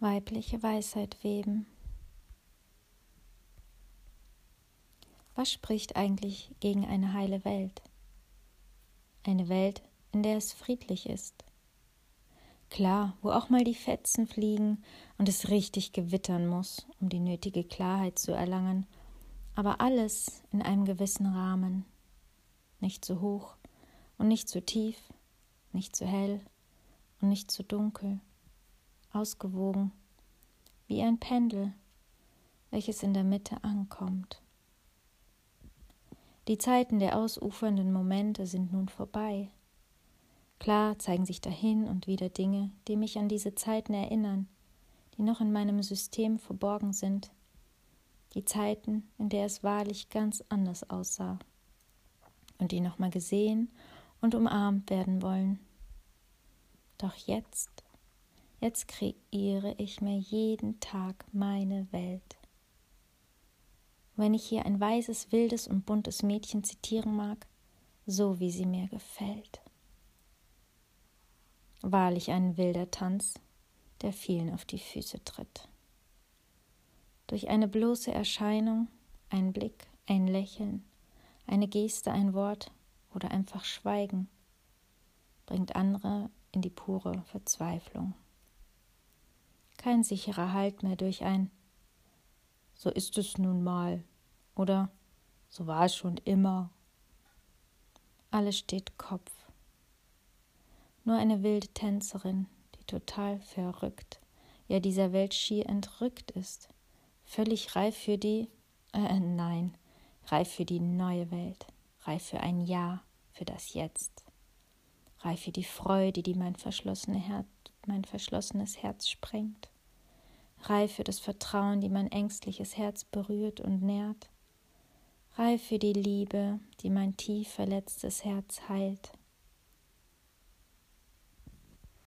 weibliche Weisheit weben. Was spricht eigentlich gegen eine heile Welt? Eine Welt, in der es friedlich ist. Klar, wo auch mal die Fetzen fliegen und es richtig gewittern muss, um die nötige Klarheit zu erlangen, aber alles in einem gewissen Rahmen. Nicht zu hoch und nicht zu tief, nicht zu hell und nicht zu dunkel ausgewogen, wie ein Pendel, welches in der Mitte ankommt. Die Zeiten der ausufernden Momente sind nun vorbei. Klar zeigen sich dahin und wieder Dinge, die mich an diese Zeiten erinnern, die noch in meinem System verborgen sind, die Zeiten, in der es wahrlich ganz anders aussah und die nochmal gesehen und umarmt werden wollen. Doch jetzt Jetzt kreiere ich mir jeden Tag meine Welt. Wenn ich hier ein weißes, wildes und buntes Mädchen zitieren mag, so wie sie mir gefällt. Wahrlich ein wilder Tanz, der vielen auf die Füße tritt. Durch eine bloße Erscheinung, ein Blick, ein Lächeln, eine Geste, ein Wort oder einfach Schweigen bringt andere in die pure Verzweiflung kein sicherer Halt mehr durch ein So ist es nun mal oder So war es schon immer. Alles steht Kopf. Nur eine wilde Tänzerin, die total verrückt, ja dieser Welt schier entrückt ist, völlig reif für die, äh, nein, reif für die neue Welt, reif für ein Ja, für das Jetzt, reif für die Freude, die mein verschlossene Herz mein verschlossenes Herz sprengt. Reif für das Vertrauen, die mein ängstliches Herz berührt und nährt. Reif für die Liebe, die mein tief verletztes Herz heilt.